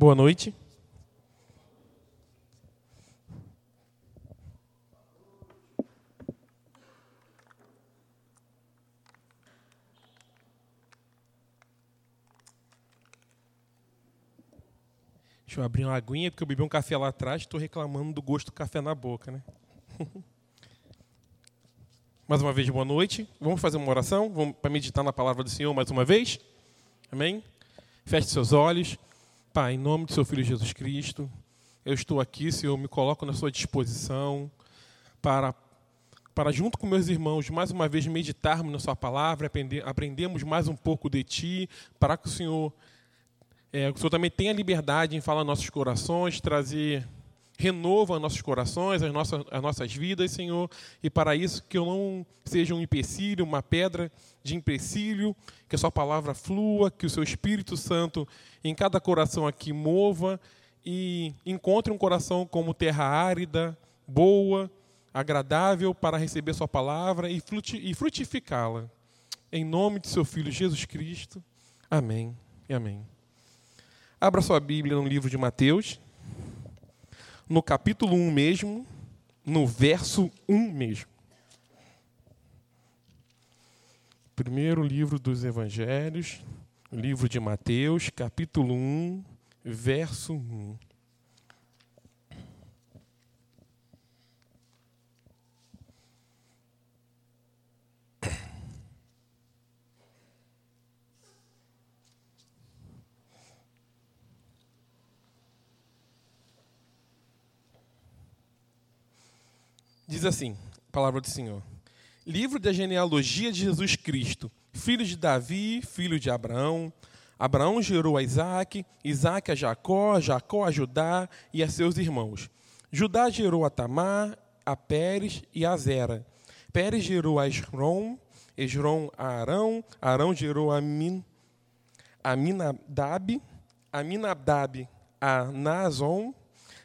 Boa noite. Deixa eu abrir uma aguinha, porque eu bebi um café lá atrás e estou reclamando do gosto do café na boca, né? mais uma vez, boa noite. Vamos fazer uma oração? Vamos para meditar na palavra do Senhor mais uma vez? Amém? Feche seus olhos. Pai, em nome do seu Filho Jesus Cristo, eu estou aqui, Senhor, me coloco na sua disposição para, para junto com meus irmãos, mais uma vez meditarmos na sua palavra, aprender, aprendemos mais um pouco de Ti, para que o Senhor, é, o Senhor também tenha liberdade em falar nossos corações, trazer renova nossos corações, as nossas, as nossas vidas, Senhor, e para isso que eu não seja um empecilho, uma pedra de empecilho, que a Sua palavra flua, que o Seu Espírito Santo em cada coração aqui mova e encontre um coração como terra árida, boa, agradável para receber Sua palavra e frutificá-la. Em nome de Seu Filho Jesus Cristo. Amém e amém. Abra sua Bíblia no livro de Mateus no capítulo 1 mesmo, no verso 1 mesmo. Primeiro livro dos Evangelhos, livro de Mateus, capítulo 1, verso 1. Diz assim, palavra do Senhor. Livro da genealogia de Jesus Cristo, filho de Davi, filho de Abraão. Abraão gerou a Isaac, Isaac a Jacó, Jacó a Judá e a seus irmãos. Judá gerou a Tamar, a Pérez e a Zera. Pérez gerou a Esrom, Esrom a Arão, Arão gerou a, Min, a Minadab, a Minadab a Nazon,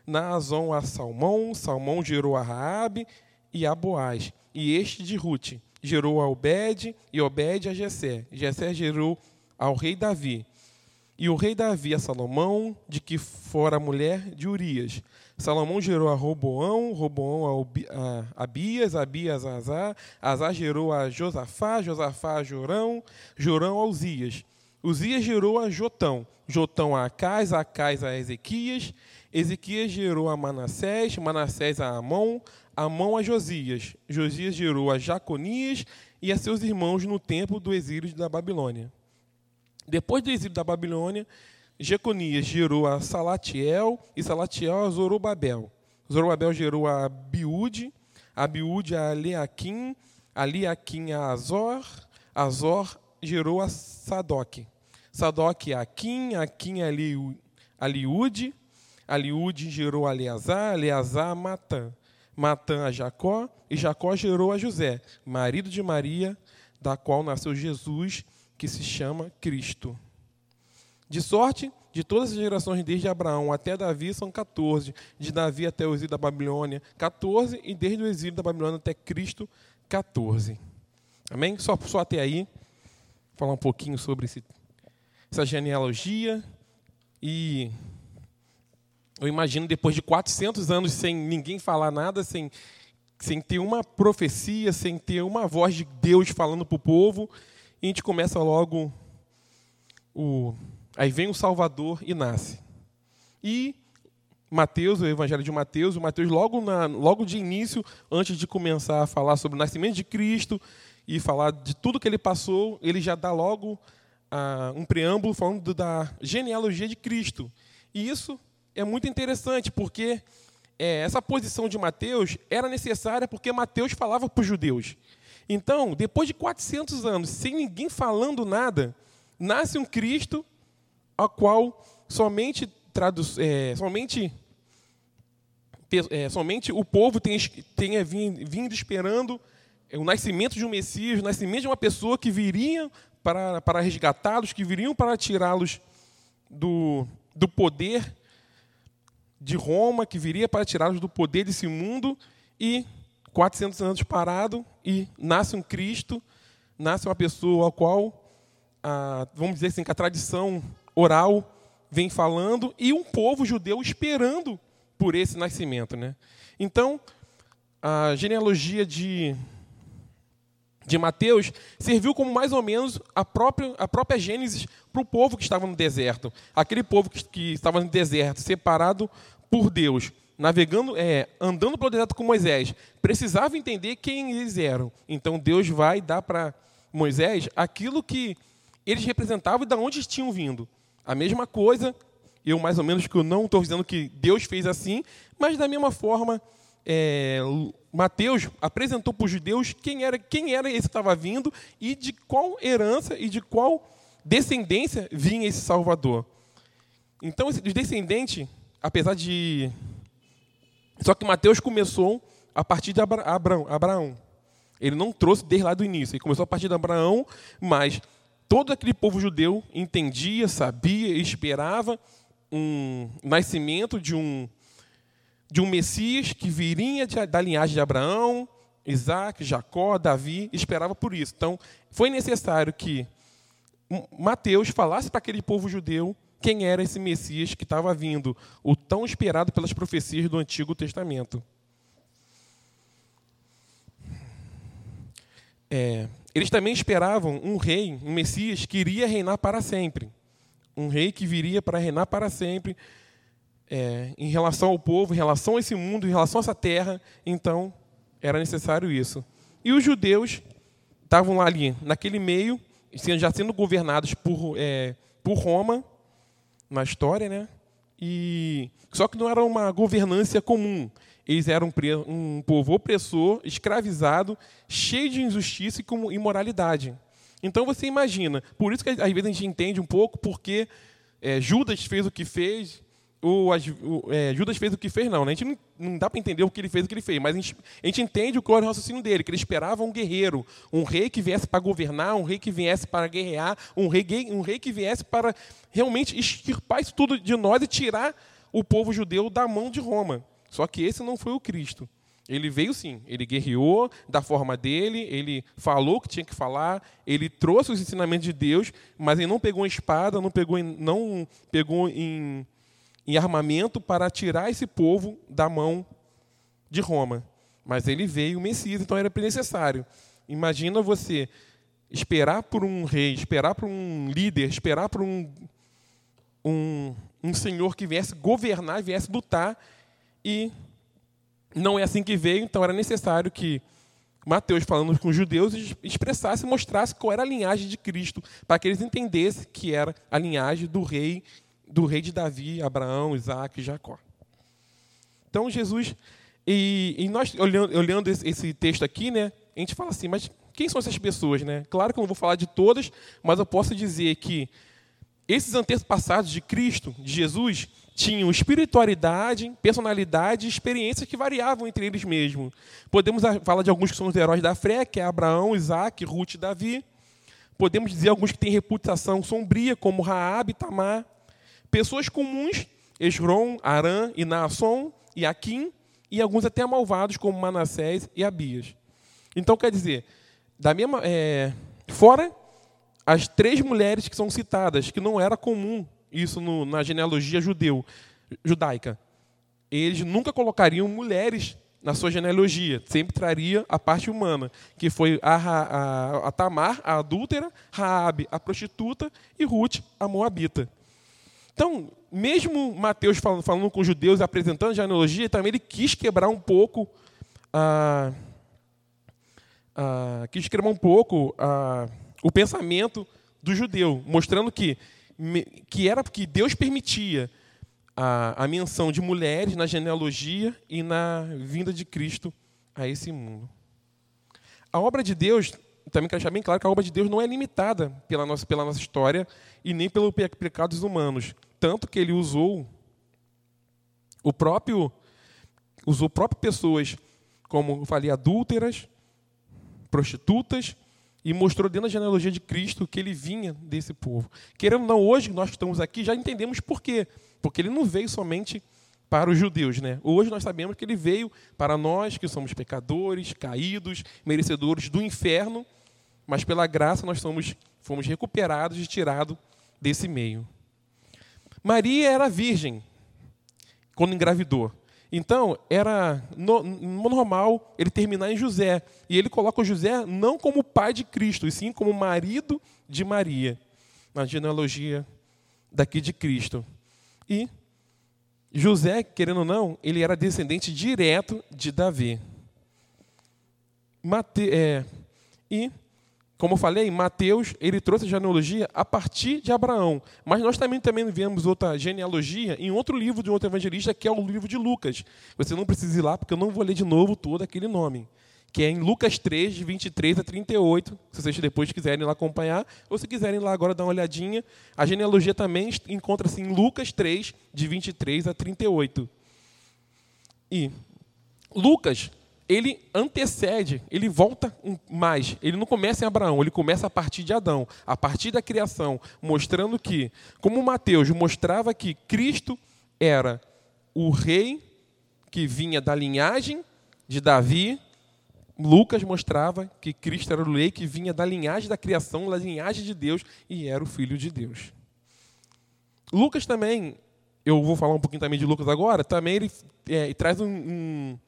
Naazon a Salmão, Salmão gerou a Raabe e a Boaz, e este de Ruth gerou a Obed, e Obed a Jessé. Jessé gerou ao rei Davi. E o rei Davi a Salomão, de que fora mulher de Urias. Salomão gerou a Roboão, Roboão a Abias, Abias a Azá, Azá gerou a Josafá, Josafá a Jorão, Jorão a Uzias. Uzias gerou a Jotão, Jotão a Acais, Acais a Ezequias, Ezequias gerou a Manassés, Manassés a Amon, Amon a Josias. Josias gerou a Jaconias e a seus irmãos no tempo do exílio da Babilônia. Depois do exílio da Babilônia, Jeconias gerou a Salatiel e Salatiel a Zorobabel. Zorobabel gerou a Biúde, a Biúde a Leaquim, a a Azor, Azor gerou a Sadoc. Sadoc a Aquim, Aquim a Liúde, Aliúde gerou a Eleazar, Eleazar a Matã, Matã a Jacó, e Jacó gerou a José, marido de Maria, da qual nasceu Jesus, que se chama Cristo. De sorte, de todas as gerações desde Abraão até Davi são 14, de Davi até o exílio da Babilônia, 14, e desde o exílio da Babilônia até Cristo, 14. Amém? Só, só até aí, falar um pouquinho sobre esse, essa genealogia e eu imagino depois de 400 anos sem ninguém falar nada, sem, sem ter uma profecia, sem ter uma voz de Deus falando para o povo, e a gente começa logo o aí vem o Salvador e nasce. E Mateus, o Evangelho de Mateus, o Mateus logo na, logo de início, antes de começar a falar sobre o nascimento de Cristo e falar de tudo que ele passou, ele já dá logo ah, um preâmbulo falando da genealogia de Cristo. E isso é muito interessante, porque é, essa posição de Mateus era necessária porque Mateus falava para os judeus. Então, depois de 400 anos, sem ninguém falando nada, nasce um Cristo ao qual somente, traduz, é, somente, é, somente o povo tenha, vindo esperando o nascimento de um Messias, o nascimento de uma pessoa que viria para, para resgatá-los, que viriam para tirá-los do, do poder de Roma que viria para tirá-los do poder desse mundo e 400 anos parado e nasce um Cristo, nasce uma pessoa ao qual, ah, vamos dizer assim, que a tradição oral vem falando e um povo judeu esperando por esse nascimento. Né? Então, a genealogia de, de Mateus serviu como mais ou menos a própria, a própria Gênesis para o povo que estava no deserto. Aquele povo que, que estava no deserto, separado por Deus, navegando, é, andando pelo deserto com Moisés, precisava entender quem eles eram. Então Deus vai dar para Moisés aquilo que eles representavam e de onde tinham vindo. A mesma coisa, eu mais ou menos que eu não estou dizendo que Deus fez assim, mas da mesma forma, é, Mateus apresentou para os judeus quem era, quem era esse que estava vindo e de qual herança e de qual descendência vinha esse Salvador. Então, os descendentes, apesar de. Só que Mateus começou a partir de Abraão. Abraão. Ele não trouxe desde lá do início. Ele começou a partir de Abraão, mas todo aquele povo judeu entendia, sabia, esperava um nascimento de um de um Messias que viria da linhagem de Abraão, Isaac, Jacó, Davi, esperava por isso. Então, foi necessário que Mateus falasse para aquele povo judeu quem era esse Messias que estava vindo, o tão esperado pelas profecias do Antigo Testamento. É, eles também esperavam um rei, um Messias que iria reinar para sempre. Um rei que viria para reinar para sempre é, em relação ao povo, em relação a esse mundo, em relação a essa terra. Então, era necessário isso. E os judeus estavam ali, naquele meio, já sendo governados por, é, por Roma, na história, né? E, só que não era uma governância comum. Eles eram um povo opressor, escravizado, cheio de injustiça e imoralidade. Então você imagina, por isso que às vezes a gente entende um pouco porque é, Judas fez o que fez, ou, o, é, Judas fez o que fez, não. Né? A gente não, não dá para entender o que ele fez o que ele fez, mas a gente, a gente entende o que era o raciocínio dele, que ele esperava um guerreiro, um rei que viesse para governar, um rei que viesse para guerrear, um rei, um rei que viesse para realmente extirpar isso tudo de nós e tirar o povo judeu da mão de Roma. Só que esse não foi o Cristo. Ele veio sim, ele guerreou da forma dele, ele falou o que tinha que falar, ele trouxe os ensinamentos de Deus, mas ele não pegou uma espada, não pegou, em, não pegou em, em armamento para tirar esse povo da mão de Roma. Mas ele veio o Messias, então era necessário. Imagina você esperar por um rei, esperar por um líder, esperar por um, um, um senhor que viesse governar, viesse lutar e não é assim que veio, então era necessário que Mateus, falando com os judeus, expressasse, mostrasse qual era a linhagem de Cristo, para que eles entendessem que era a linhagem do rei, do rei de Davi, Abraão, Isaac e Jacó. Então Jesus, e, e nós olhando, olhando esse, texto aqui, né, a gente fala assim, mas quem são essas pessoas, né? Claro que eu não vou falar de todas, mas eu posso dizer que esses antepassados de Cristo, de Jesus, tinham espiritualidade, personalidade e experiências que variavam entre eles mesmos. Podemos falar de alguns que são os heróis da fé, que é Abraão, Isaac, Ruth e Davi. Podemos dizer alguns que têm reputação sombria, como Raab e Tamar. Pessoas comuns, Esron, Arã e Naasson e Aquim, e alguns até malvados, como Manassés e Abias. Então, quer dizer, da mesma, é, fora as três mulheres que são citadas, que não era comum isso no, na genealogia judeu, judaica. Eles nunca colocariam mulheres na sua genealogia, sempre traria a parte humana, que foi a, a, a Tamar, a adúltera, Raabe, a prostituta, e Ruth, a moabita. Então, mesmo Mateus falando, falando com os judeus, apresentando a genealogia, também ele quis quebrar um pouco a, a quis quebrar um pouco a, o pensamento do judeu, mostrando que que era porque Deus permitia a, a menção de mulheres na genealogia e na vinda de Cristo a esse mundo. A obra de Deus, também quero deixar bem claro que a obra de Deus não é limitada pela nossa, pela nossa história e nem pelos pecados humanos. Tanto que ele usou o próprio usou próprias pessoas como eu falei adúlteras, prostitutas e mostrou dentro da genealogia de Cristo que ele vinha desse povo. Querendo ou não, hoje nós estamos aqui já entendemos por quê. Porque ele não veio somente para os judeus, né? Hoje nós sabemos que ele veio para nós que somos pecadores, caídos, merecedores do inferno, mas pela graça nós somos fomos recuperados e tirados desse meio. Maria era virgem quando engravidou. Então, era no, normal ele terminar em José. E ele coloca José não como pai de Cristo, e sim como marido de Maria, na genealogia daqui de Cristo. E José, querendo ou não, ele era descendente direto de Davi. Mate, é, e, como eu falei, Mateus ele trouxe a genealogia a partir de Abraão. Mas nós também, também vemos outra genealogia em outro livro de outro evangelista, que é o livro de Lucas. Você não precisa ir lá, porque eu não vou ler de novo todo aquele nome que é em Lucas 3, de 23 a 38, se vocês depois quiserem lá acompanhar, ou se quiserem lá agora dar uma olhadinha. A genealogia também encontra-se em Lucas 3, de 23 a 38. E Lucas, ele antecede, ele volta mais. Ele não começa em Abraão, ele começa a partir de Adão, a partir da criação, mostrando que, como Mateus mostrava que Cristo era o rei que vinha da linhagem de Davi, Lucas mostrava que Cristo era o rei que vinha da linhagem da criação, da linhagem de Deus e era o filho de Deus. Lucas também, eu vou falar um pouquinho também de Lucas agora, também ele é, traz um, um,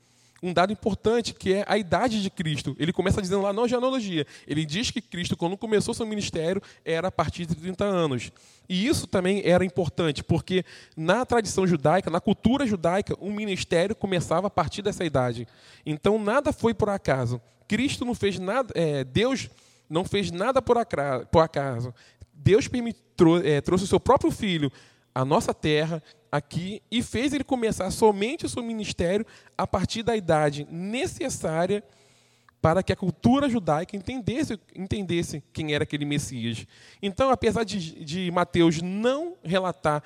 um, dado importante que é a idade de Cristo. Ele começa dizendo lá, não genealogia, ele diz que Cristo, quando começou seu ministério, era a partir de 30 anos. E isso também era importante, porque na tradição judaica, na cultura judaica, o ministério começava a partir dessa idade. Então nada foi por acaso. Cristo não fez nada, é, Deus não fez nada por acaso. Deus permitiu, é, trouxe o seu próprio filho à nossa terra, aqui, e fez ele começar somente o seu ministério a partir da idade necessária para que a cultura judaica entendesse, entendesse quem era aquele Messias. Então, apesar de, de Mateus não relatar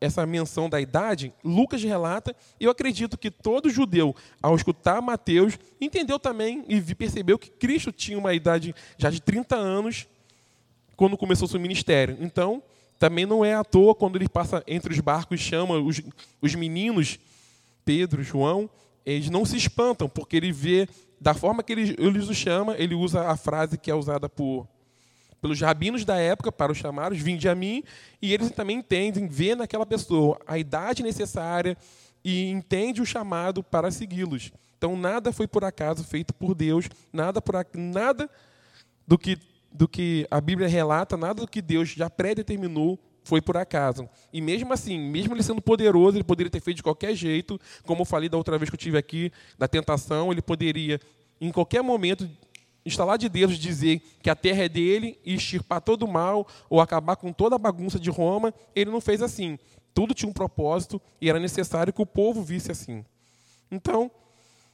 essa menção da idade, Lucas relata, e eu acredito que todo judeu, ao escutar Mateus, entendeu também e percebeu que Cristo tinha uma idade já de 30 anos quando começou seu ministério. Então, também não é à toa quando ele passa entre os barcos e chama os, os meninos, Pedro, João, eles não se espantam, porque ele vê da forma que ele, ele os chama, ele usa a frase que é usada por pelos rabinos da época para os chamados, vinde a mim, e eles também entendem, vê naquela pessoa a idade necessária e entende o chamado para segui-los. Então nada foi por acaso feito por Deus, nada por nada do que do que a Bíblia relata, nada do que Deus já predeterminou foi por acaso. E mesmo assim, mesmo ele sendo poderoso, ele poderia ter feito de qualquer jeito, como eu falei da outra vez que eu tive aqui, da tentação, ele poderia, em qualquer momento, instalar de Deus, dizer que a terra é dele e extirpar todo o mal, ou acabar com toda a bagunça de Roma. Ele não fez assim. Tudo tinha um propósito e era necessário que o povo visse assim. Então,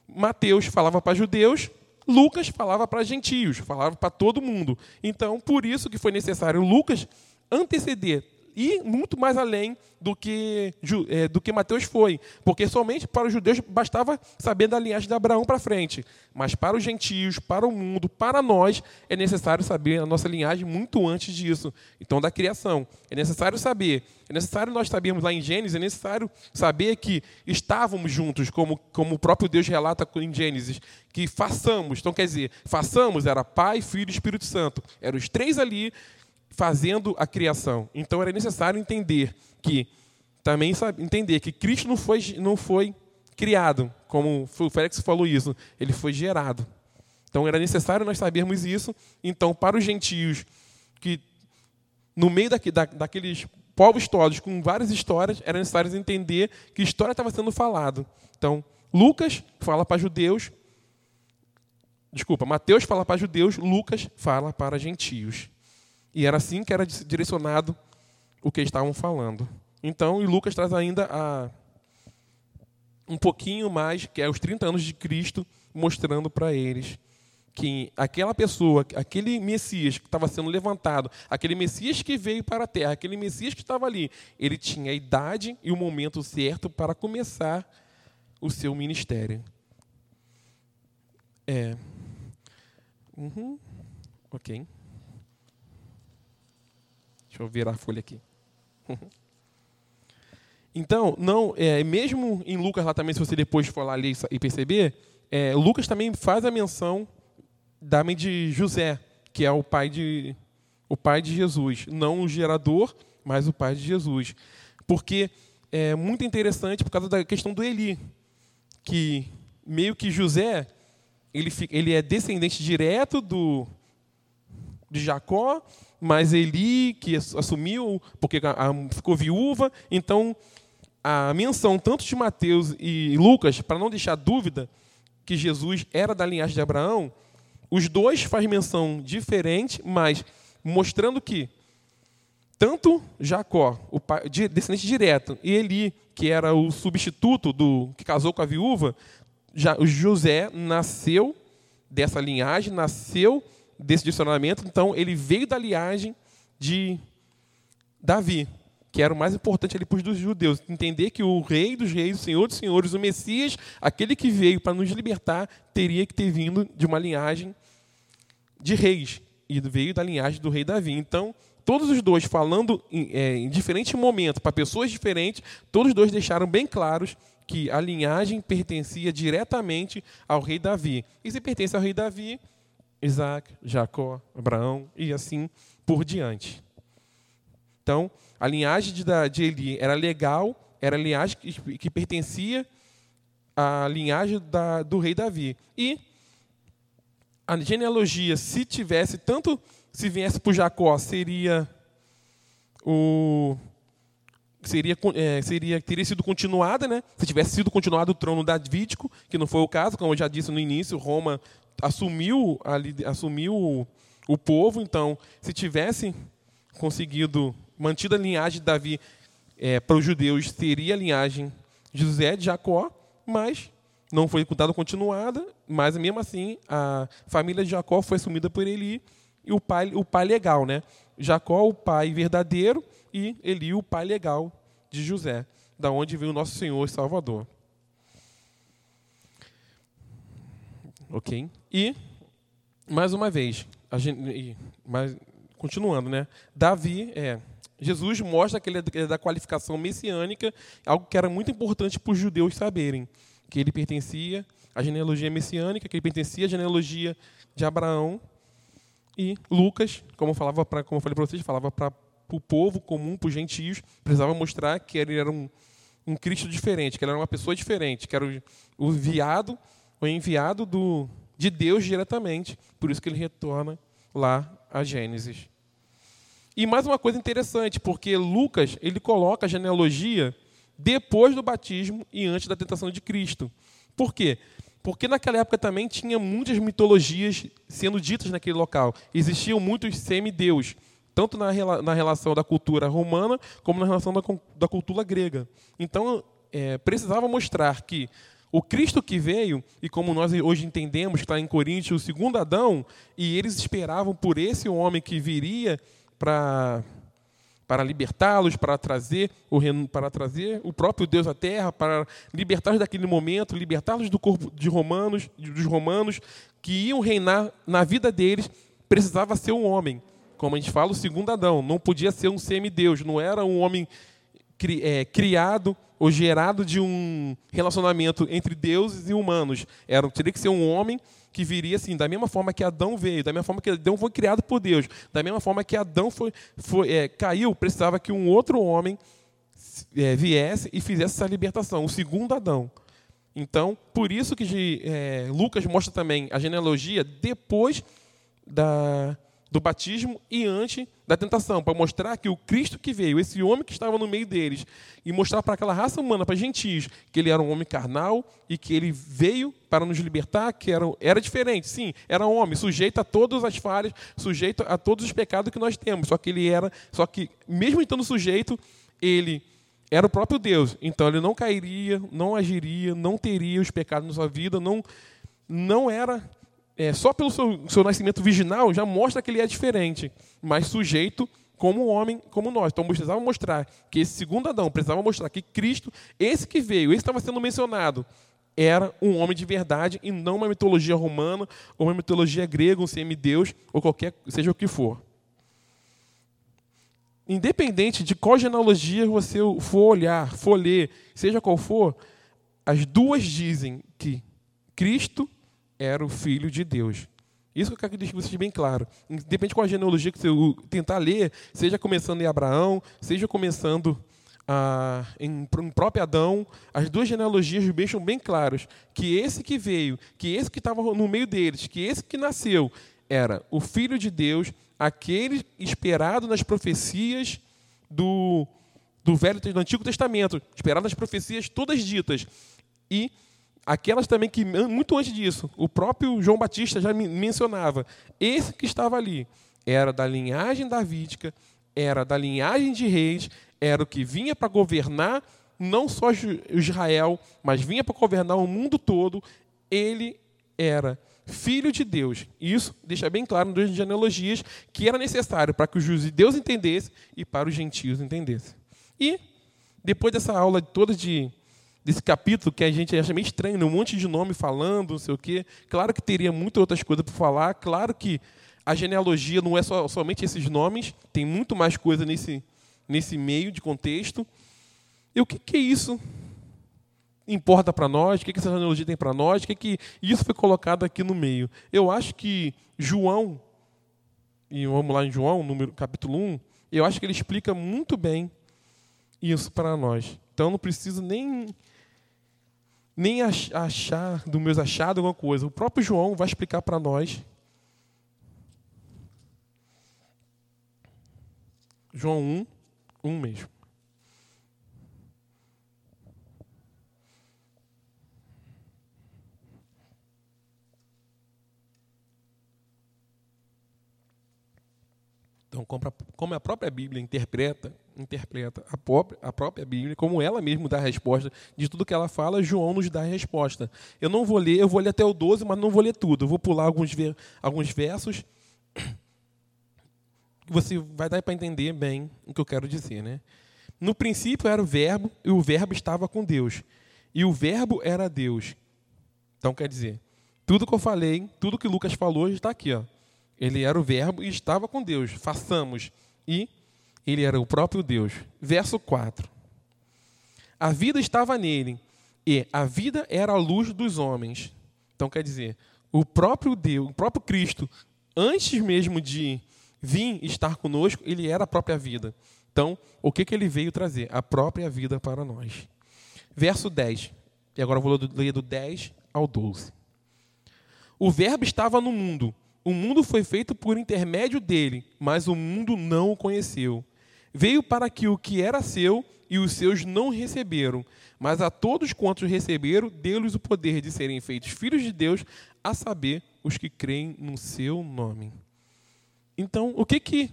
Mateus falava para judeus, Lucas falava para gentios, falava para todo mundo. Então, por isso que foi necessário Lucas anteceder e muito mais além do que, é, do que Mateus foi, porque somente para os judeus bastava saber da linhagem de Abraão para frente, mas para os gentios, para o mundo, para nós, é necessário saber a nossa linhagem muito antes disso, então da criação. É necessário saber, é necessário nós sabermos lá em Gênesis, é necessário saber que estávamos juntos, como, como o próprio Deus relata em Gênesis, que façamos, então quer dizer, façamos era Pai, Filho e Espírito Santo, eram os três ali fazendo a criação. Então era necessário entender que também sabe, entender que Cristo não foi não foi criado, como o Félix falou isso, ele foi gerado. Então era necessário nós sabermos isso. Então para os gentios que no meio daqui, da, daqueles povos todos com várias histórias, era necessário entender que história estava sendo falado. Então Lucas fala para judeus, desculpa, Mateus fala para judeus, Lucas fala para gentios. E era assim que era direcionado o que estavam falando. Então, e Lucas traz ainda a, um pouquinho mais, que é os 30 anos de Cristo, mostrando para eles que aquela pessoa, aquele Messias que estava sendo levantado, aquele Messias que veio para a terra, aquele Messias que estava ali, ele tinha a idade e o momento certo para começar o seu ministério. É. Uhum. Ok. Deixa eu virar a folha aqui. Então, não, é, mesmo em Lucas lá também, se você depois for lá ler e perceber, é, Lucas também faz a menção da mãe de José, que é o pai de, o pai de Jesus. Não o gerador, mas o pai de Jesus. porque é muito interessante por causa da questão do Eli, que meio que José ele, ele é descendente direto do de Jacó, mas Eli que assumiu porque ficou viúva, então a menção tanto de Mateus e Lucas para não deixar dúvida que Jesus era da linhagem de Abraão, os dois faz menção diferente, mas mostrando que tanto Jacó, o pai, descendente direto, e Eli, que era o substituto do que casou com a viúva, já, José nasceu dessa linhagem, nasceu desse direcionamento, então ele veio da linhagem de Davi, que era o mais importante ali para os judeus, entender que o rei dos reis, o senhor dos senhores, o Messias, aquele que veio para nos libertar, teria que ter vindo de uma linhagem de reis, e veio da linhagem do rei Davi. Então, todos os dois falando em, é, em diferentes momentos, para pessoas diferentes, todos os dois deixaram bem claros que a linhagem pertencia diretamente ao rei Davi. E se pertence ao rei Davi, Isaac, Jacó, Abraão e assim por diante. Então, a linhagem de, Eli era legal, era a linhagem que, que pertencia à linhagem da, do rei Davi. E a genealogia, se tivesse tanto, se viesse por Jacó, seria o seria, é, seria teria sido continuada, né? Se tivesse sido continuado o trono davídico, que não foi o caso, como eu já disse no início, Roma assumiu assumiu o, o povo, então se tivesse conseguido mantida a linhagem de Davi é, para os judeus, seria a linhagem de José de Jacó, mas não foi dada continuada, mas mesmo assim a família de Jacó foi assumida por Eli e o pai, o pai legal, né? Jacó, o pai verdadeiro, e Eli, o pai legal de José, da onde veio o nosso Senhor e Salvador. Ok? E, mais uma vez, gente, mas, continuando, né? Davi, é, Jesus mostra que ele é da qualificação messiânica, algo que era muito importante para os judeus saberem que ele pertencia à genealogia messiânica, que ele pertencia à genealogia de Abraão. E Lucas, como, falava pra, como eu falei para vocês, falava para o povo comum, para os gentios, precisava mostrar que ele era um, um Cristo diferente, que ele era uma pessoa diferente, que era o, o enviado, o enviado do, de Deus diretamente. Por isso que ele retorna lá a Gênesis. E mais uma coisa interessante, porque Lucas ele coloca a genealogia depois do batismo e antes da tentação de Cristo. Por quê? Porque naquela época também tinha muitas mitologias sendo ditas naquele local. Existiam muitos semideus, tanto na, na relação da cultura romana como na relação da, da cultura grega. Então, é, precisava mostrar que o Cristo que veio, e como nós hoje entendemos, está em Coríntios, o segundo Adão, e eles esperavam por esse homem que viria para para libertá-los, para trazer o para trazer o próprio Deus à terra, para libertá-los daquele momento, libertá-los do corpo de romanos, dos romanos que iam reinar na vida deles, precisava ser um homem. Como a gente fala, o segundo Adão, não podia ser um semideus, não era um homem é, criado ou gerado de um relacionamento entre deuses e humanos. Era, teria que ser um homem que viria assim, da mesma forma que Adão veio, da mesma forma que Adão foi criado por Deus, da mesma forma que Adão foi, foi é, caiu, precisava que um outro homem é, viesse e fizesse essa libertação, o segundo Adão. Então, por isso que é, Lucas mostra também a genealogia depois da, do batismo e antes da tentação, para mostrar que o Cristo que veio, esse homem que estava no meio deles, e mostrar para aquela raça humana, para gentios, que ele era um homem carnal e que ele veio para nos libertar, que era, era diferente, sim, era homem, sujeito a todas as falhas, sujeito a todos os pecados que nós temos, só que ele era, só que mesmo estando sujeito, ele era o próprio Deus, então ele não cairia, não agiria, não teria os pecados na sua vida, não, não era é, só pelo seu, seu nascimento virginal já mostra que ele é diferente, mas sujeito como homem, como nós. Então precisava mostrar que esse segundo Adão precisava mostrar que Cristo, esse que veio, esse que estava sendo mencionado, era um homem de verdade e não uma mitologia romana ou uma mitologia grega, um semideus ou qualquer seja o que for. Independente de qual genealogia você for olhar, for ler, seja qual for, as duas dizem que Cristo era o Filho de Deus. Isso que eu quero deixar vocês bem claro. Independente qual a genealogia que você tentar ler, seja começando em Abraão, seja começando ah, em, em próprio Adão, as duas genealogias deixam bem claros que esse que veio, que esse que estava no meio deles, que esse que nasceu, era o Filho de Deus, aquele esperado nas profecias do, do Velho do Antigo Testamento, esperado nas profecias todas ditas. E aquelas também que, muito antes disso, o próprio João Batista já mencionava. Esse que estava ali era da linhagem davídica, era da linhagem de reis, era o que vinha para governar não só Israel, mas vinha para governar o mundo todo. Ele era filho de Deus. Isso deixa bem claro nas genealogias que era necessário para que os judeus entendessem e para os gentios entendessem. E, depois dessa aula toda de, desse capítulo, que a gente acha meio estranho, né? um monte de nome falando, não sei o quê, claro que teria muitas outras coisas para falar, claro que a genealogia não é só, somente esses nomes, tem muito mais coisa nesse, nesse meio de contexto. E o que, que isso importa para nós? O que, que essa genealogia tem para nós? O que, que isso foi colocado aqui no meio? Eu acho que João, e vamos lá em João, número, capítulo 1, eu acho que ele explica muito bem isso para nós. Então não preciso nem nem achar do meus achados alguma coisa. O próprio João vai explicar para nós João 1, 1 mesmo. Então, como a própria Bíblia interpreta, interpreta a própria, a própria Bíblia, como ela mesma dá a resposta de tudo que ela fala, João nos dá a resposta. Eu não vou ler, eu vou ler até o 12, mas não vou ler tudo. Eu vou pular alguns, alguns versos você vai dar para entender bem o que eu quero dizer. Né? No princípio era o Verbo, e o Verbo estava com Deus. E o Verbo era Deus. Então, quer dizer, tudo que eu falei, tudo que Lucas falou, está aqui. Ó. Ele era o Verbo e estava com Deus. Façamos. E ele era o próprio Deus. Verso 4. A vida estava nele, e a vida era a luz dos homens. Então, quer dizer, o próprio Deus, o próprio Cristo, antes mesmo de vir estar conosco, ele era a própria vida. Então, o que, que ele veio trazer? A própria vida para nós. Verso 10. E agora eu vou ler do 10 ao 12. O Verbo estava no mundo. O mundo foi feito por intermédio dele, mas o mundo não o conheceu. Veio para que o que era seu e os seus não receberam, mas a todos quantos receberam, deu-lhes o poder de serem feitos filhos de Deus, a saber, os que creem no seu nome. Então, o que que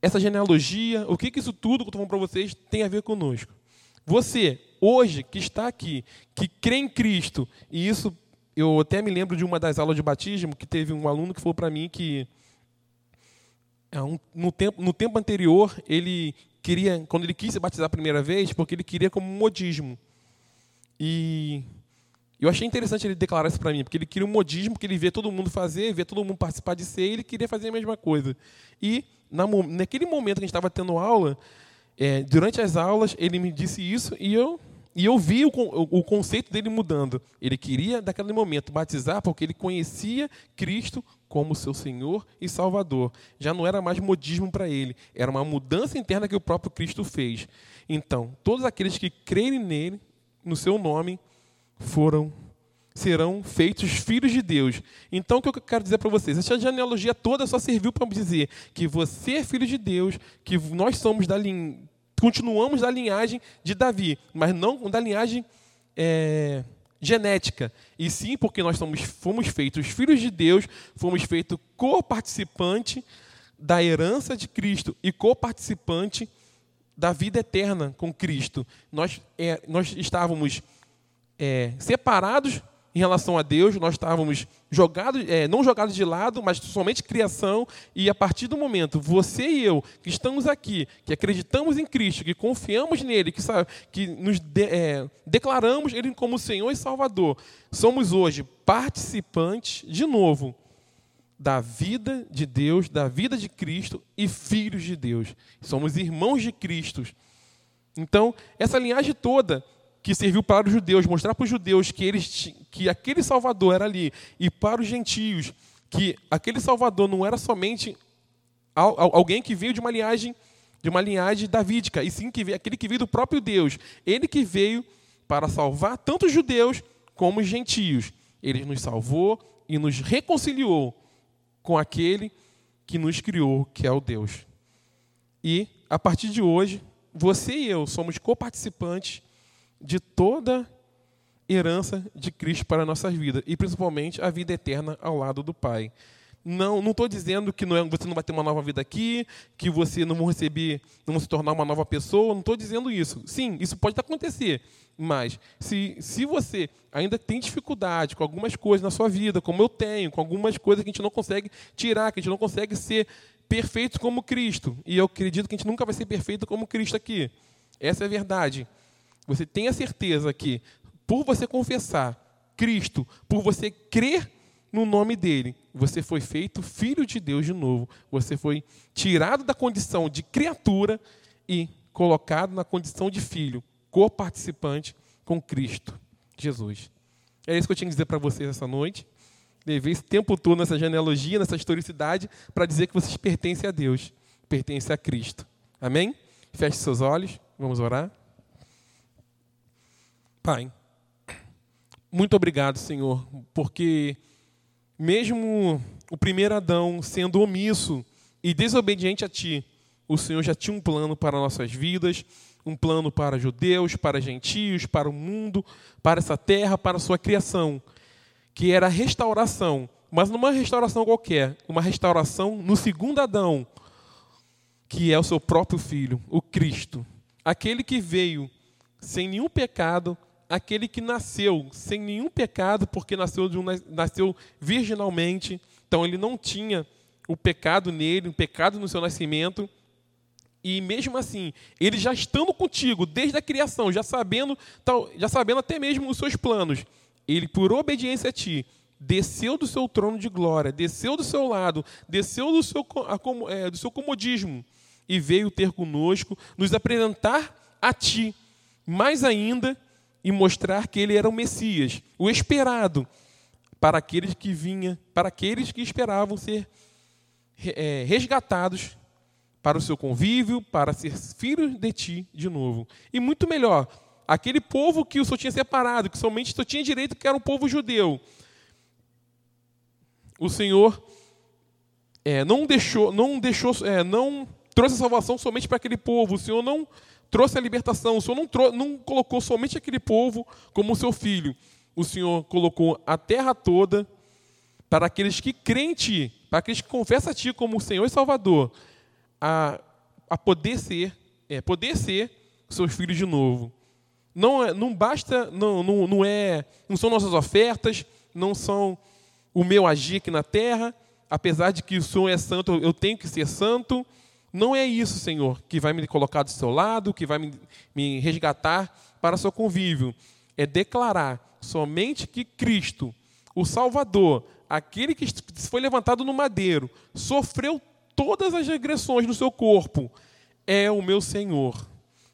essa genealogia, o que que isso tudo que eu estou falando para vocês tem a ver conosco? Você, hoje, que está aqui, que crê em Cristo, e isso, eu até me lembro de uma das aulas de batismo, que teve um aluno que falou para mim que no, tempo, no tempo anterior, ele queria, quando ele quis se batizar a primeira vez, porque ele queria como modismo. E eu achei interessante ele declarar isso para mim, porque ele queria um modismo que ele vê todo mundo fazer, vê todo mundo participar de ser, e ele queria fazer a mesma coisa. E na, naquele momento que a gente estava tendo aula, é, durante as aulas, ele me disse isso e eu e eu vi o, o, conceito dele mudando. Ele queria, naquele momento, batizar porque ele conhecia Cristo como seu Senhor e Salvador. Já não era mais modismo para ele, era uma mudança interna que o próprio Cristo fez. Então, todos aqueles que crerem nele, no seu nome, foram serão feitos filhos de Deus. Então, o que eu quero dizer para vocês? Essa genealogia toda só serviu para dizer que você é filho de Deus, que nós somos da linha, continuamos da linhagem de Davi, mas não da linhagem é, genética. E sim porque nós somos, fomos feitos filhos de Deus, fomos feitos co-participante da herança de Cristo e co-participante da vida eterna com Cristo. Nós, é, nós estávamos é, separados em relação a Deus, nós estávamos jogados, é, não jogados de lado, mas somente criação, e a partir do momento, você e eu, que estamos aqui, que acreditamos em Cristo, que confiamos nele, que, que nos de, é, declaramos Ele como Senhor e Salvador, somos hoje participantes, de novo, da vida de Deus, da vida de Cristo e filhos de Deus. Somos irmãos de Cristo. Então, essa linhagem toda que serviu para os judeus, mostrar para os judeus que, eles, que aquele Salvador era ali, e para os gentios, que aquele Salvador não era somente alguém que veio de uma linhagem de uma linhagem davídica, e sim que veio, aquele que veio do próprio Deus. Ele que veio para salvar tanto os judeus como os gentios. Ele nos salvou e nos reconciliou com aquele que nos criou, que é o Deus. E, a partir de hoje, você e eu somos coparticipantes de toda herança de Cristo para a nossa vida, e principalmente a vida eterna ao lado do Pai. Não, não estou dizendo que não é, você não vai ter uma nova vida aqui, que você não vai receber, não vai se tornar uma nova pessoa. Não estou dizendo isso. Sim, isso pode acontecer. Mas se, se você ainda tem dificuldade com algumas coisas na sua vida, como eu tenho, com algumas coisas que a gente não consegue tirar, que a gente não consegue ser perfeito como Cristo. E eu acredito que a gente nunca vai ser perfeito como Cristo aqui. Essa é a verdade. Você tenha certeza que, por você confessar Cristo, por você crer no nome dele, você foi feito filho de Deus de novo. Você foi tirado da condição de criatura e colocado na condição de filho, co-participante com Cristo Jesus. É isso que eu tinha que dizer para vocês essa noite. Levei esse tempo todo nessa genealogia, nessa historicidade, para dizer que vocês pertencem a Deus, pertencem a Cristo. Amém? Feche seus olhos, vamos orar. Pai, muito obrigado, Senhor, porque mesmo o primeiro Adão sendo omisso e desobediente a Ti, o Senhor já tinha um plano para nossas vidas, um plano para judeus, para gentios, para o mundo, para essa terra, para a sua criação, que era a restauração, mas não uma restauração qualquer, uma restauração no segundo Adão, que é o seu próprio filho, o Cristo, aquele que veio sem nenhum pecado aquele que nasceu sem nenhum pecado, porque nasceu, de um, nasceu virginalmente, então ele não tinha o pecado nele, o pecado no seu nascimento. E mesmo assim, ele já estando contigo desde a criação, já sabendo, já sabendo até mesmo os seus planos, ele, por obediência a ti, desceu do seu trono de glória, desceu do seu lado, desceu do seu, é, do seu comodismo e veio ter conosco, nos apresentar a ti. Mais ainda, e mostrar que ele era o Messias, o esperado para aqueles que vinha, para aqueles que esperavam ser é, resgatados para o seu convívio, para ser filhos de ti de novo. E muito melhor, aquele povo que o Senhor tinha separado, que somente só tinha direito, que era o povo judeu. O Senhor é, não deixou, não deixou, é, não trouxe a salvação somente para aquele povo. O Senhor não trouxe a libertação. O Senhor não, trou não colocou somente aquele povo como seu filho. O Senhor colocou a terra toda para aqueles que creem em Ti, para aqueles que confessam a Ti como Senhor e Salvador, a, a poder ser, é, poder ser seus filhos de novo. Não, é, não basta, não, não, não, é, não são nossas ofertas, não são o meu agir aqui na terra, apesar de que o Senhor é santo, eu tenho que ser santo, não é isso, Senhor, que vai me colocar do seu lado, que vai me, me resgatar para seu convívio. É declarar somente que Cristo, o Salvador, aquele que foi levantado no madeiro, sofreu todas as regressões no seu corpo, é o meu Senhor.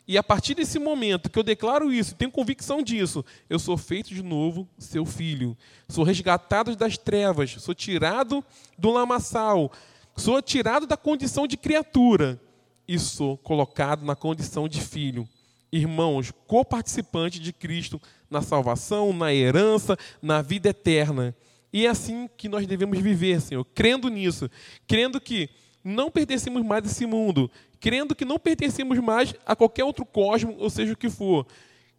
E a partir desse momento que eu declaro isso, tenho convicção disso, eu sou feito de novo seu filho. Sou resgatado das trevas, sou tirado do lamaçal, Sou tirado da condição de criatura e sou colocado na condição de filho. Irmãos, coparticipante de Cristo na salvação, na herança, na vida eterna. E é assim que nós devemos viver, Senhor, crendo nisso, crendo que não pertencemos mais a esse mundo, crendo que não pertencemos mais a qualquer outro cosmo, ou seja o que for,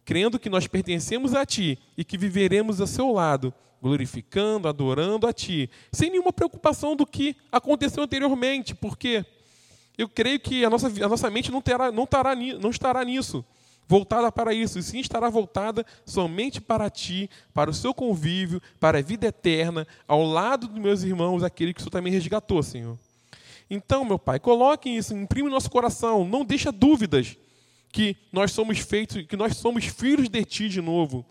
crendo que nós pertencemos a Ti e que viveremos a seu lado glorificando, adorando a Ti, sem nenhuma preocupação do que aconteceu anteriormente, porque eu creio que a nossa, a nossa mente não, terá, não, tará, não estará nisso, voltada para isso, e sim estará voltada somente para Ti, para o Seu convívio, para a vida eterna, ao lado dos meus irmãos, aquele que o Senhor também resgatou, Senhor. Então, meu Pai, coloque isso, imprime no nosso coração, não deixa dúvidas que nós somos feitos, que nós somos filhos de Ti de novo.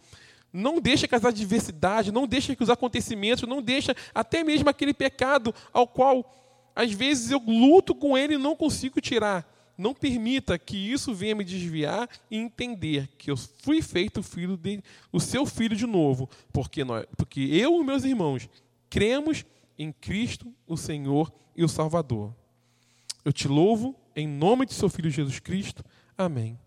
Não deixa que as adversidades, não deixa que os acontecimentos, não deixa até mesmo aquele pecado ao qual às vezes eu luto com ele e não consigo tirar. Não permita que isso venha me desviar e entender que eu fui feito filho de, o seu filho de novo, porque nós, porque eu e meus irmãos cremos em Cristo, o Senhor e o Salvador. Eu te louvo Em nome de seu Filho Jesus Cristo. Amém.